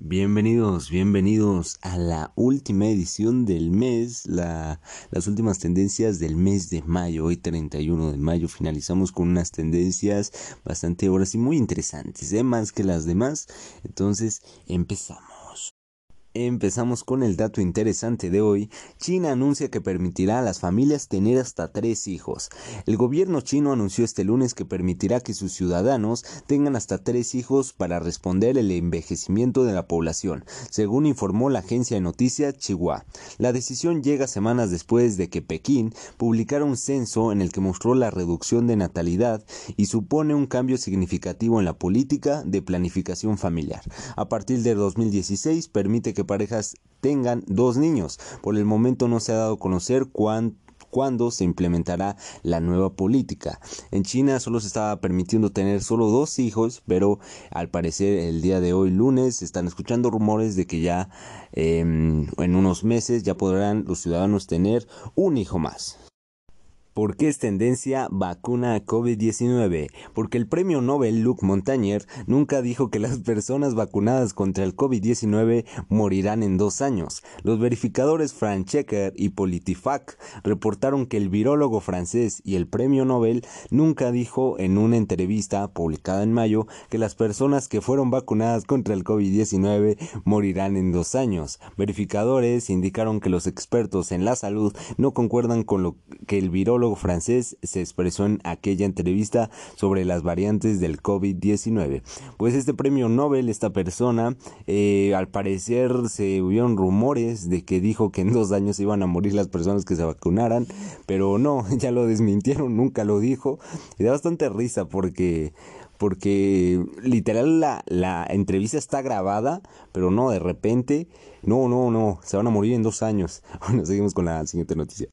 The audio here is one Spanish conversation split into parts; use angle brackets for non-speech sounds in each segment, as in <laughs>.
Bienvenidos, bienvenidos a la última edición del mes, la, las últimas tendencias del mes de mayo, hoy 31 de mayo finalizamos con unas tendencias bastante ahora sí muy interesantes, ¿eh? más que las demás, entonces empezamos. Empezamos con el dato interesante de hoy. China anuncia que permitirá a las familias tener hasta tres hijos. El gobierno chino anunció este lunes que permitirá que sus ciudadanos tengan hasta tres hijos para responder el envejecimiento de la población, según informó la agencia de noticias Chihuahua. La decisión llega semanas después de que Pekín publicara un censo en el que mostró la reducción de natalidad y supone un cambio significativo en la política de planificación familiar. A partir de 2016 permite que parejas tengan dos niños. Por el momento no se ha dado a conocer cuándo se implementará la nueva política. En China solo se estaba permitiendo tener solo dos hijos, pero al parecer el día de hoy lunes se están escuchando rumores de que ya em, en unos meses ya podrán los ciudadanos tener un hijo más. ¿Por qué es tendencia vacuna a COVID-19? Porque el premio Nobel Luc Montagnier nunca dijo que las personas vacunadas contra el COVID-19 morirán en dos años. Los verificadores Frank Checker y Politifac reportaron que el virólogo francés y el premio Nobel nunca dijo en una entrevista publicada en mayo que las personas que fueron vacunadas contra el COVID-19 morirán en dos años. Verificadores indicaron que los expertos en la salud no concuerdan con lo que el virólogo francés se expresó en aquella entrevista sobre las variantes del COVID-19. Pues este premio Nobel, esta persona, eh, al parecer se hubieron rumores de que dijo que en dos años iban a morir las personas que se vacunaran, pero no, <laughs> ya lo desmintieron, nunca lo dijo. Y da bastante risa porque porque literal la, la, entrevista está grabada, pero no, de repente, no, no, no, se van a morir en dos años. <laughs> Bueno, seguimos con la siguiente noticia.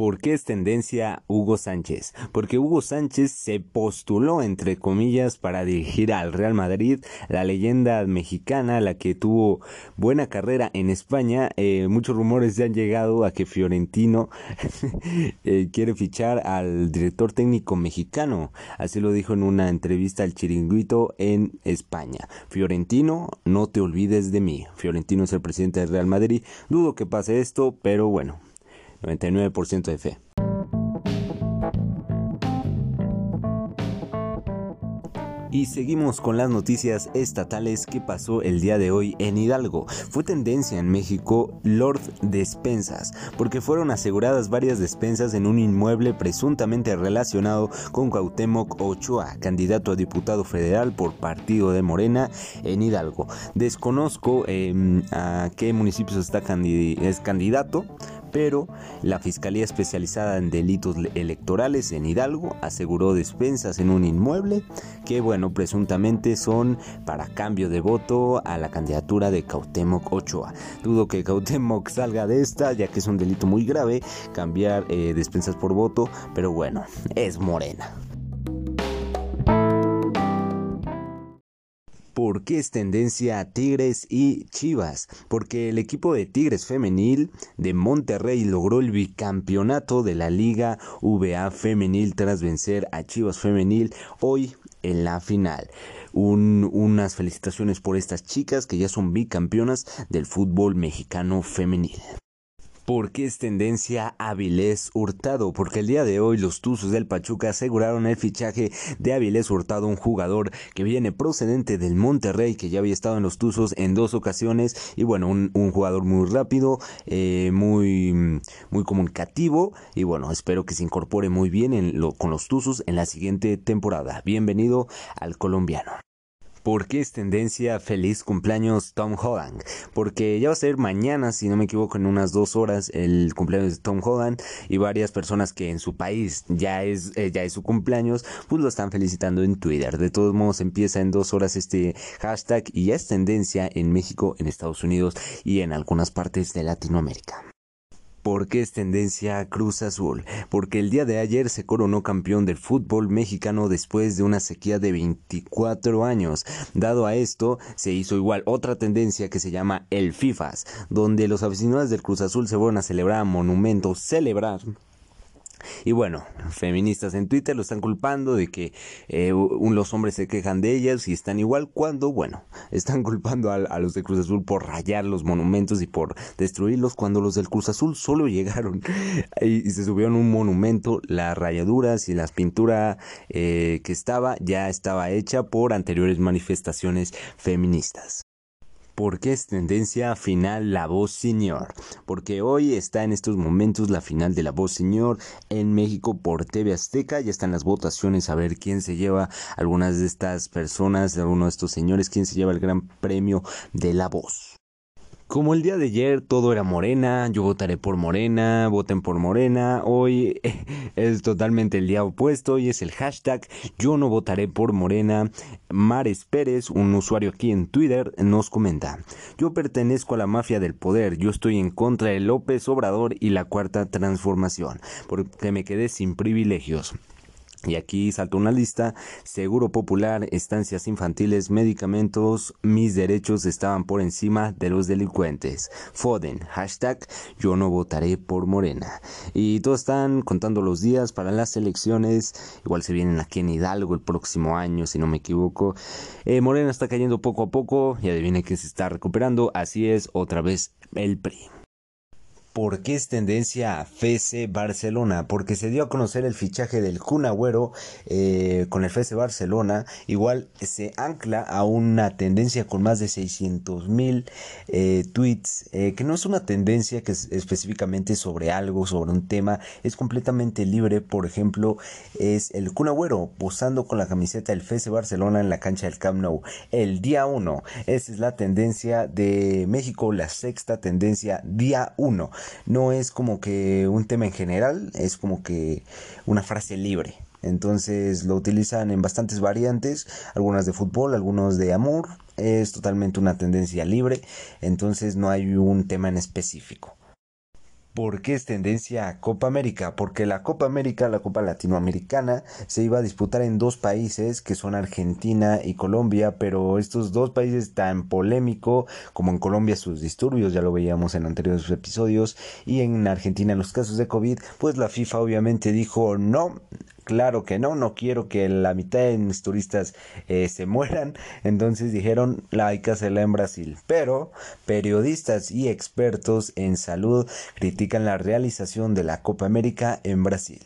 ¿Por qué es tendencia Hugo Sánchez? Porque Hugo Sánchez se postuló, entre comillas, para dirigir al Real Madrid, la leyenda mexicana, la que tuvo buena carrera en España. Eh, muchos rumores ya han llegado a que Fiorentino <laughs> eh, quiere fichar al director técnico mexicano. Así lo dijo en una entrevista al Chiringuito en España. Fiorentino, no te olvides de mí. Fiorentino es el presidente del Real Madrid. Dudo que pase esto, pero bueno, 99% de fe. Y seguimos con las noticias estatales que pasó el día de hoy en Hidalgo. Fue tendencia en México Lord Despensas, porque fueron aseguradas varias despensas en un inmueble presuntamente relacionado con Cuauhtémoc Ochoa, candidato a diputado federal por partido de Morena en Hidalgo. Desconozco em, a qué municipios está es candidato, pero la Fiscalía Especializada en Delitos Electorales en Hidalgo aseguró despensas en un inmueble que, bueno, presuntamente son para cambio de voto a la candidatura de Cautemoc Ochoa. Dudo que Cautemoc salga de esta, ya que es un delito muy grave cambiar eh, despensas por voto, pero bueno, es morena. ¿Por qué es tendencia a Tigres y Chivas? Porque el equipo de Tigres femenil de Monterrey logró el bicampeonato de la Liga VA femenil tras vencer a Chivas femenil hoy en la final. unas felicitaciones por estas chicas que ya son bicampeonas del fútbol mexicano femenil. ¿Por qué es tendencia Avilés Hurtado? Porque el día de hoy los Tuzos del Pachuca aseguraron el fichaje de Avilés Hurtado, un jugador que viene procedente del Monterrey, que ya había estado en los Tuzos en dos ocasiones, y bueno, un, jugador muy rápido, eh, muy, muy comunicativo, y bueno, espero que se incorpore muy bien con los Tuzos en la siguiente temporada. Bienvenido al colombiano. ¿Por qué es tendencia feliz cumpleaños Tom Holland? Porque ya va a ser mañana, si no me equivoco, en unas dos horas el cumpleaños de Tom Holland y varias personas que en su país ya es, eh, ya es su cumpleaños, pues lo están felicitando en Twitter. De todos modos, empieza en dos horas este hashtag y ya es tendencia en México, en Estados Unidos y en algunas partes de Latinoamérica. ¿Por qué es tendencia Cruz Azul? Porque el día de ayer se coronó campeón del fútbol mexicano después de una sequía de 24 años. Dado a esto, se hizo igual otra tendencia que se llama el FIFAS, donde los aficionados del Cruz Azul se fueron a celebrar a monumentos, celebrar Y bueno, feministas en Twitter lo están culpando de que eh, los hombres se quejan de ellas y están igual cuando, bueno, <laughs> están culpando a, los de Cruz Azul por rayar los monumentos y por destruirlos cuando los del Cruz Azul solo <laughs> llegaron y, y se subieron un monumento, las rayaduras y las pinturas eh, que estaba ya estaba hecha por anteriores manifestaciones feministas. ¿Por qué es tendencia final La Voz Señor? Porque hoy está en estos momentos la final de La Voz Señor en México por TV Azteca. Ya están las votaciones a ver quién se lleva, algunas de estas personas, algunos de estos señores, quién se lleva el gran premio de La Voz. Como el día de ayer todo era Morena, yo votaré por Morena, voten por Morena, hoy <laughs> es totalmente el día opuesto y es el hashtag yo no votaré por Morena. Mares Pérez, un usuario aquí en Twitter, nos comenta, yo pertenezco a la mafia del poder, yo estoy en contra de López Obrador y la cuarta transformación, porque me quedé sin privilegios. Y aquí salta una lista, seguro popular, estancias infantiles, medicamentos, mis derechos estaban por encima de los delincuentes. Foden, hashtag yo no votaré por Morena. Y todos están contando los días para las elecciones, igual se vienen aquí en Hidalgo el próximo año, si no me equivoco. Eh, Morena está cayendo poco a poco y adivine que se está recuperando, así es otra vez el PRI. ¿Por qué es tendencia a FC Barcelona? Porque se dio a conocer el fichaje del Kun Agüero eh, con el FC Barcelona. Igual se ancla a una tendencia con más de 600 mil eh, tweets, eh, que no es una tendencia que es específicamente sobre algo, sobre un tema, es completamente libre. Por ejemplo, es el Kun Agüero posando con la camiseta del FC Barcelona en la cancha del Camp Nou el día 1. Esa es la tendencia de México, la sexta tendencia día 1 no es como que un tema en general, es como que una frase libre. Entonces lo utilizan en bastantes variantes, algunas de fútbol, algunos de amor. Es totalmente una tendencia libre, entonces no hay un tema en específico. ¿Por qué es tendencia a Copa América? Porque la Copa América, la Copa Latinoamericana, se iba a disputar en dos países que son Argentina y Colombia, pero estos dos países tan polémico como en Colombia sus disturbios, ya lo veíamos en anteriores episodios, y en Argentina los casos de COVID, pues la FIFA obviamente dijo no, Claro que no, no quiero que la mitad de mis turistas eh, se mueran. <laughs> Entonces dijeron, la hay que hacerla en Brasil. Pero periodistas y expertos en salud critican la realización de la Copa América en Brasil.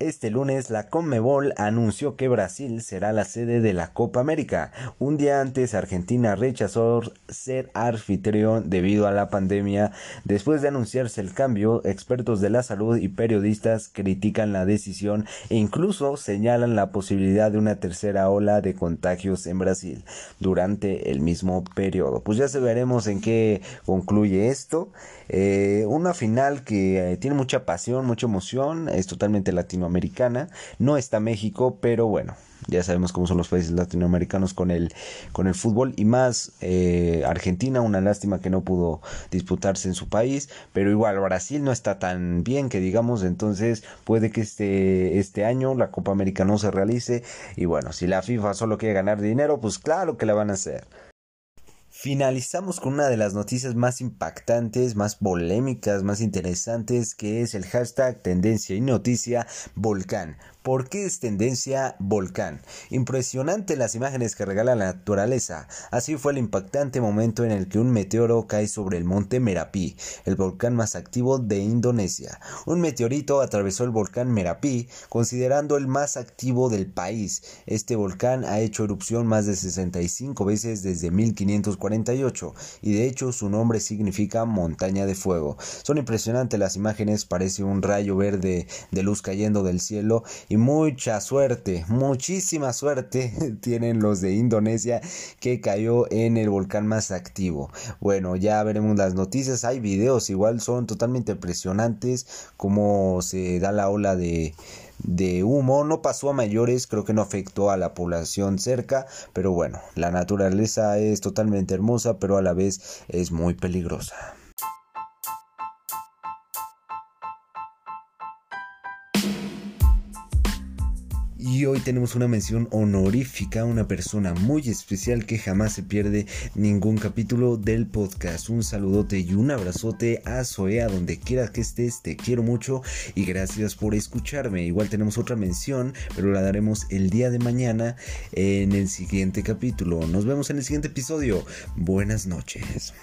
Este lunes la Conmebol anunció que Brasil será la sede de la Copa América. Un día antes Argentina rechazó ser anfitrión debido a la pandemia. Después de anunciarse el cambio, expertos de la salud y periodistas critican la decisión e incluso señalan la posibilidad de una tercera ola de contagios en Brasil durante el mismo periodo. Pues ya se veremos en qué concluye esto. Eh, una final que eh, tiene mucha pasión, mucha emoción, es totalmente latinoamericana. No está México, pero bueno, ya sabemos cómo son los países latinoamericanos con el, con el fútbol y más eh, Argentina, una lástima que no pudo disputarse en su país, pero igual Brasil no está tan bien que digamos, entonces puede que este, este año la Copa América no se realice y bueno, si la FIFA solo quiere ganar dinero, pues claro que la van a hacer. Finalizamos con una de las noticias más impactantes, más polémicas, más interesantes, que es el hashtag tendencia y noticia volcán. ¿Por qué es tendencia volcán? Impresionante las imágenes que regala la naturaleza. Así fue el impactante momento en el que un meteoro cae sobre el monte Merapi, el volcán más activo de Indonesia. Un meteorito atravesó el volcán Merapi, considerando el más activo del país. Este volcán ha hecho erupción más de 65 veces desde 1548 y de hecho su nombre significa montaña de fuego. Son impresionantes las imágenes, parece un rayo verde de luz cayendo del cielo y mucha suerte, muchísima suerte <laughs> tienen los de Indonesia que cayó en el volcán más activo. Bueno, ya veremos las noticias, hay videos, igual son totalmente impresionantes como se da la ola de de humo no pasó a mayores, creo que no afectó a la población cerca, pero bueno, la naturaleza es totalmente hermosa, pero a la vez es muy peligrosa. Y hoy tenemos una mención honorífica, una persona muy especial que jamás se pierde ningún capítulo del podcast. Un saludote y un abrazote a Zoea donde quiera que estés, te quiero mucho y gracias por escucharme. Igual tenemos otra mención, pero la daremos el día de mañana en el siguiente capítulo. Nos vemos en el siguiente episodio. Buenas noches.